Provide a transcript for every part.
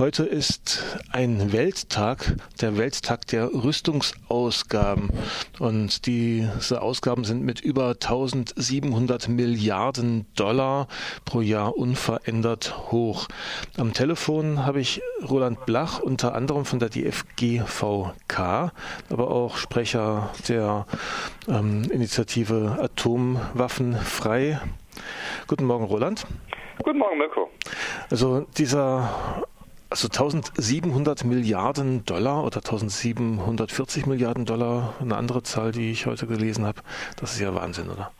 Heute ist ein Welttag, der Welttag der Rüstungsausgaben. Und diese Ausgaben sind mit über 1700 Milliarden Dollar pro Jahr unverändert hoch. Am Telefon habe ich Roland Blach, unter anderem von der DFGVK, aber auch Sprecher der ähm, Initiative Atomwaffen frei. Guten Morgen, Roland. Guten Morgen, Mirko. Also dieser also 1700 Milliarden Dollar oder 1740 Milliarden Dollar, eine andere Zahl, die ich heute gelesen habe. Das ist ja Wahnsinn, oder?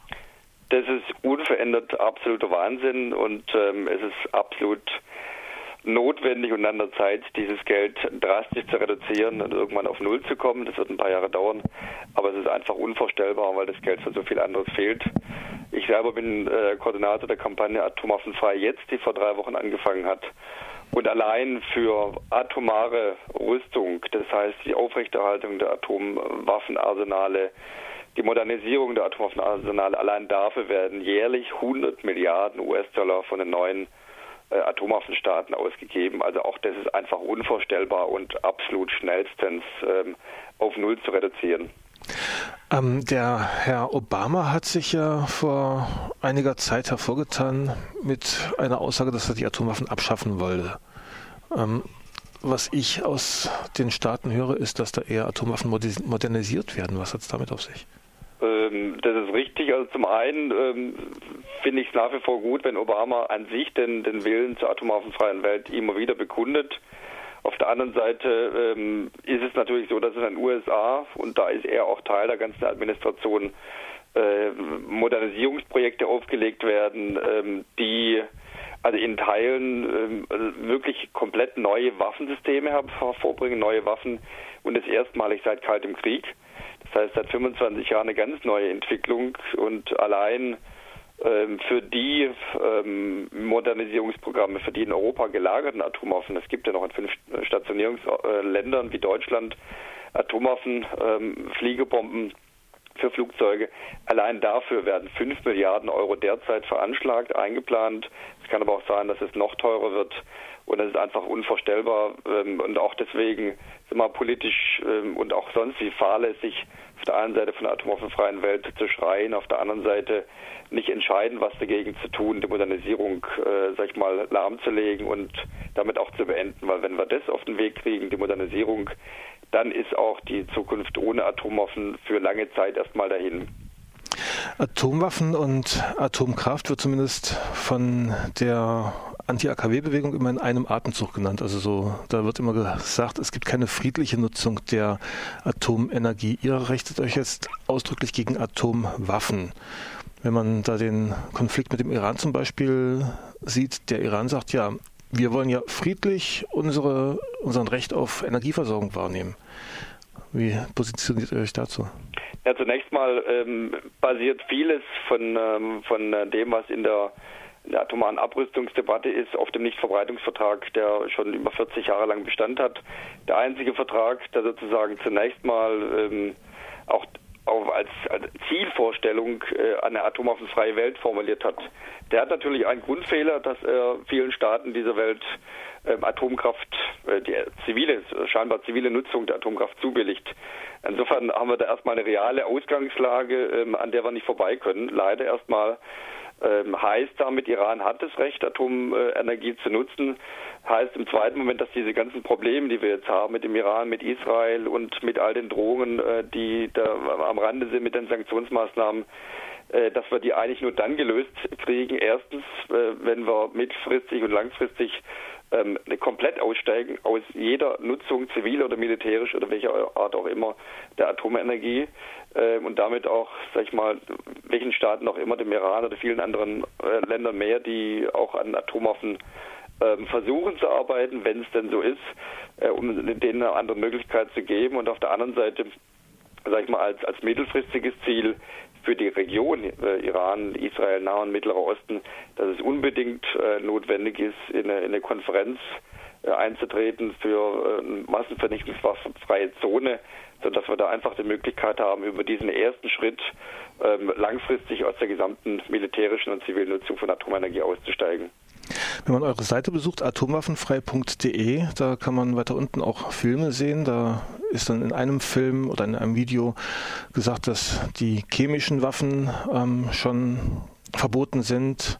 Das ist unverändert absoluter Wahnsinn und ähm, es ist absolut notwendig und an der Zeit, dieses Geld drastisch zu reduzieren und irgendwann auf Null zu kommen. Das wird ein paar Jahre dauern, aber es ist einfach unvorstellbar, weil das Geld für so viel anderes fehlt. Ich selber bin äh, Koordinator der Kampagne Atomwaffenfrei jetzt, die vor drei Wochen angefangen hat. Und allein für atomare Rüstung, das heißt die Aufrechterhaltung der Atomwaffenarsenale, die Modernisierung der Atomwaffenarsenale, allein dafür werden jährlich 100 Milliarden US-Dollar von den neuen äh, Atomwaffenstaaten ausgegeben. Also auch das ist einfach unvorstellbar und absolut schnellstens ähm, auf Null zu reduzieren. Ähm, der Herr Obama hat sich ja vor einiger Zeit hervorgetan mit einer Aussage, dass er die Atomwaffen abschaffen wollte. Ähm, was ich aus den Staaten höre, ist, dass da eher Atomwaffen modernisiert werden. Was hat es damit auf sich? Ähm, das ist richtig. Also zum einen ähm, finde ich es nach wie vor gut, wenn Obama an sich den, den Willen zur atomwaffenfreien Welt immer wieder bekundet. Auf der anderen Seite ähm, ist es natürlich so, dass in den USA, und da ist er auch Teil der ganzen Administration, äh, Modernisierungsprojekte aufgelegt werden, ähm, die also in Teilen ähm, also wirklich komplett neue Waffensysteme hervorbringen, neue Waffen und das erstmalig seit Kaltem Krieg. Das heißt, seit 25 Jahren eine ganz neue Entwicklung und allein für die ähm, Modernisierungsprogramme, für die in Europa gelagerten Atomwaffen, es gibt ja noch in fünf Stationierungsländern wie Deutschland Atomwaffen, ähm, Fliegebomben für Flugzeuge. Allein dafür werden 5 Milliarden Euro derzeit veranschlagt, eingeplant. Es kann aber auch sein, dass es noch teurer wird. Und das ist einfach unvorstellbar. Und auch deswegen sind wir politisch und auch sonst wie fahrlässig auf der einen Seite von der atomwaffenfreien Welt zu schreien, auf der anderen Seite nicht entscheiden, was dagegen zu tun, die Modernisierung, äh, sag ich mal, lahmzulegen und damit auch zu beenden. Weil wenn wir das auf den Weg kriegen, die Modernisierung, dann ist auch die Zukunft ohne Atomwaffen für lange Zeit erstmal dahin. Atomwaffen und Atomkraft wird zumindest von der Anti-AKW-Bewegung immer in einem Atemzug genannt. Also so, da wird immer gesagt, es gibt keine friedliche Nutzung der Atomenergie. Ihr richtet euch jetzt ausdrücklich gegen Atomwaffen. Wenn man da den Konflikt mit dem Iran zum Beispiel sieht, der Iran sagt, ja, wir wollen ja friedlich unsere, unseren Recht auf Energieversorgung wahrnehmen. Wie positioniert ihr euch dazu? Ja, zunächst mal ähm, basiert vieles von, ähm, von dem, was in der, in der atomaren Abrüstungsdebatte ist, auf dem Nichtverbreitungsvertrag, der schon über 40 Jahre lang Bestand hat. Der einzige Vertrag, der sozusagen zunächst mal ähm, auch auch als, als Zielvorstellung äh, eine atomwaffenfreie Welt formuliert hat. Der hat natürlich einen Grundfehler, dass er vielen Staaten dieser Welt ähm, Atomkraft, äh, die zivile, scheinbar zivile Nutzung der Atomkraft zubilligt. Insofern haben wir da erstmal eine reale Ausgangslage, ähm, an der wir nicht vorbei können. Leider erstmal ähm, heißt damit, Iran hat das Recht, Atomenergie zu nutzen. Heißt im zweiten Moment, dass diese ganzen Probleme, die wir jetzt haben mit dem Iran, mit Israel und mit all den Drohungen, äh, die da am Rande sind mit den Sanktionsmaßnahmen, äh, dass wir die eigentlich nur dann gelöst kriegen. Erstens, äh, wenn wir mittelfristig und langfristig ähm, komplett aussteigen aus jeder Nutzung, zivil oder militärisch oder welcher Art auch immer, der Atomenergie äh, und damit auch, sag ich mal, welchen Staaten auch immer, dem Iran oder vielen anderen äh, Ländern mehr, die auch an Atomwaffen ähm, versuchen zu arbeiten, wenn es denn so ist, äh, um denen eine andere Möglichkeit zu geben. Und auf der anderen Seite, sag ich mal, als, als mittelfristiges Ziel für die Region äh, Iran, Israel, Nahe und Mittlerer Osten, dass es unbedingt äh, notwendig ist, in eine, in eine Konferenz äh, einzutreten für äh, massenvernichtungswaffenfreie Zone, sodass wir da einfach die Möglichkeit haben, über diesen ersten Schritt ähm, langfristig aus der gesamten militärischen und zivilen Nutzung von Atomenergie auszusteigen. Wenn man eure Seite besucht, atomwaffenfrei.de, da kann man weiter unten auch Filme sehen. Da ist dann in einem Film oder in einem Video gesagt, dass die chemischen Waffen ähm, schon verboten sind,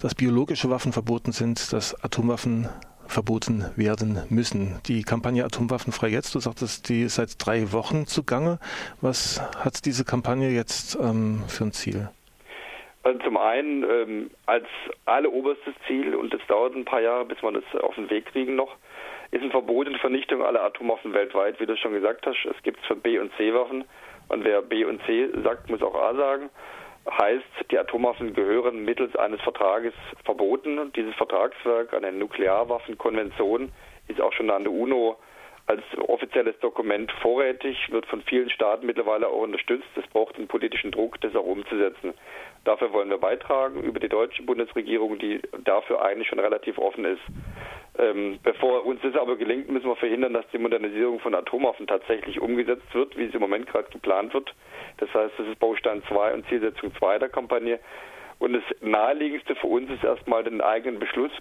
dass biologische Waffen verboten sind, dass Atomwaffen verboten werden müssen. Die Kampagne Atomwaffenfrei jetzt, du sagtest, die ist seit drei Wochen zugange. Was hat diese Kampagne jetzt ähm, für ein Ziel? Also zum einen ähm, als alleroberstes Ziel, und es dauert ein paar Jahre, bis wir das auf den Weg kriegen noch, ist ein Verbot und Vernichtung aller Atomwaffen weltweit, wie du schon gesagt hast. Es gibt es für B- und C-Waffen und wer B und C sagt, muss auch A sagen heißt, die Atomwaffen gehören mittels eines Vertrages verboten. Dieses Vertragswerk, eine Nuklearwaffenkonvention, ist auch schon an der UNO als offizielles Dokument vorrätig, wird von vielen Staaten mittlerweile auch unterstützt. Es braucht einen politischen Druck, das auch umzusetzen. Dafür wollen wir beitragen über die deutsche Bundesregierung, die dafür eigentlich schon relativ offen ist. Ähm, bevor uns das aber gelingt, müssen wir verhindern, dass die Modernisierung von Atomwaffen tatsächlich umgesetzt wird, wie es im Moment gerade geplant wird. Das heißt, das ist Baustein 2 und Zielsetzung 2 der Kampagne. Und das Naheliegendste für uns ist erstmal den eigenen Beschluss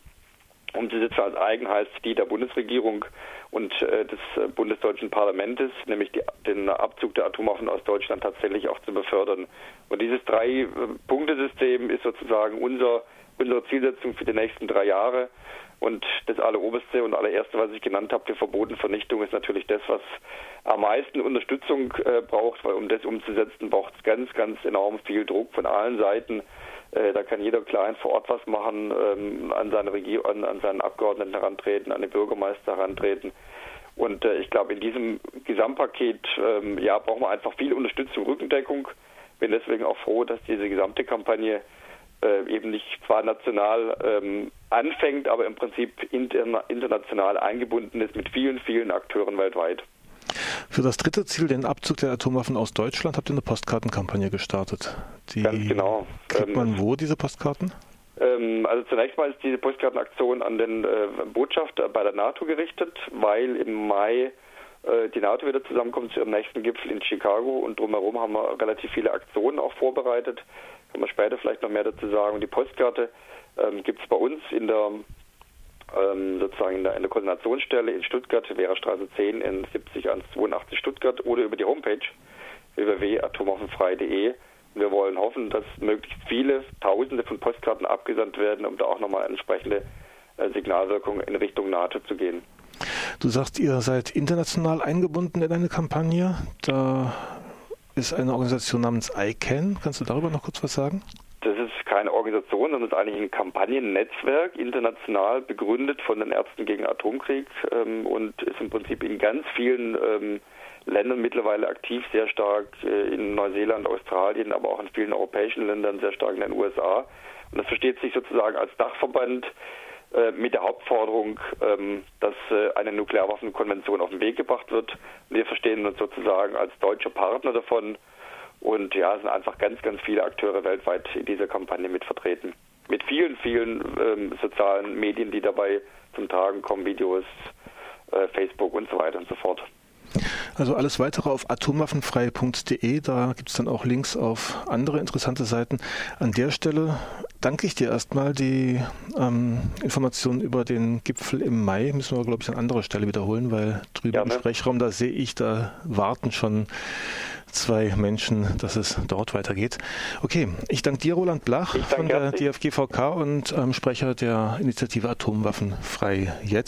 umzusetzen als eigen heißt die der Bundesregierung und äh, des äh, bundesdeutschen Parlaments, nämlich die, den Abzug der Atomwaffen aus Deutschland tatsächlich auch zu befördern. Und dieses Drei-Punkte-System ist sozusagen unser, unsere Zielsetzung für die nächsten drei Jahre. Und das alleroberste und allererste, was ich genannt habe, die verbotene Vernichtung, ist natürlich das, was am meisten Unterstützung äh, braucht, weil um das umzusetzen, braucht es ganz, ganz enorm viel Druck von allen Seiten. Äh, da kann jeder klein vor Ort was machen, ähm, an seine Regierung, an, seinen Abgeordneten herantreten, an den Bürgermeister herantreten. Und äh, ich glaube, in diesem Gesamtpaket ähm, ja, brauchen wir einfach viel Unterstützung, Rückendeckung. Bin deswegen auch froh, dass diese gesamte Kampagne äh, eben nicht zwar national ähm, anfängt, aber im Prinzip interna international eingebunden ist mit vielen, vielen Akteuren weltweit. Für das dritte Ziel, den Abzug der Atomwaffen aus Deutschland, habt ihr eine Postkartenkampagne gestartet. Die Ganz genau. Kriegt man ähm, wo diese Postkarten? Ähm, also zunächst mal ist diese Postkartenaktion an den äh, Botschafter bei der NATO gerichtet, weil im Mai äh, die NATO wieder zusammenkommt zu ihrem nächsten Gipfel in Chicago und drumherum haben wir relativ viele Aktionen auch vorbereitet. Kann man später vielleicht noch mehr dazu sagen. Und die Postkarte ähm, gibt es bei uns in der ähm, sozusagen in der, in der, Koordinationsstelle in Stuttgart, Straße 10 in 70 82 Stuttgart oder über die Homepage www.atomwaffenfrei.de. Wir wollen hoffen, dass möglichst viele Tausende von Postkarten abgesandt werden, um da auch nochmal entsprechende äh, Signalwirkung in Richtung NATO zu gehen. Du sagst, ihr seid international eingebunden in eine Kampagne. Da ist eine Organisation namens ICANN. Kannst du darüber noch kurz was sagen? Keine Organisation, sondern es ist eigentlich ein Kampagnennetzwerk, international begründet von den Ärzten gegen Atomkrieg ähm, und ist im Prinzip in ganz vielen ähm, Ländern mittlerweile aktiv, sehr stark äh, in Neuseeland, Australien, aber auch in vielen europäischen Ländern, sehr stark in den USA. Und das versteht sich sozusagen als Dachverband äh, mit der Hauptforderung, ähm, dass äh, eine Nuklearwaffenkonvention auf den Weg gebracht wird. Wir verstehen uns sozusagen als deutscher Partner davon. Und ja, es sind einfach ganz, ganz viele Akteure weltweit in dieser Kampagne mit vertreten. Mit vielen, vielen ähm, sozialen Medien, die dabei zum Tragen kommen, Videos, äh, Facebook und so weiter und so fort. Also alles weitere auf atomwaffenfrei.de, da gibt es dann auch Links auf andere interessante Seiten. An der Stelle danke ich dir erstmal. Die ähm, Informationen über den Gipfel im Mai müssen wir, glaube ich, an anderer Stelle wiederholen, weil drüben ja, im Sprechraum, da sehe ich, da warten schon zwei Menschen, dass es dort weitergeht. Okay, ich danke dir, Roland Blach von der DFGVK und ähm, Sprecher der Initiative Atomwaffenfrei jetzt.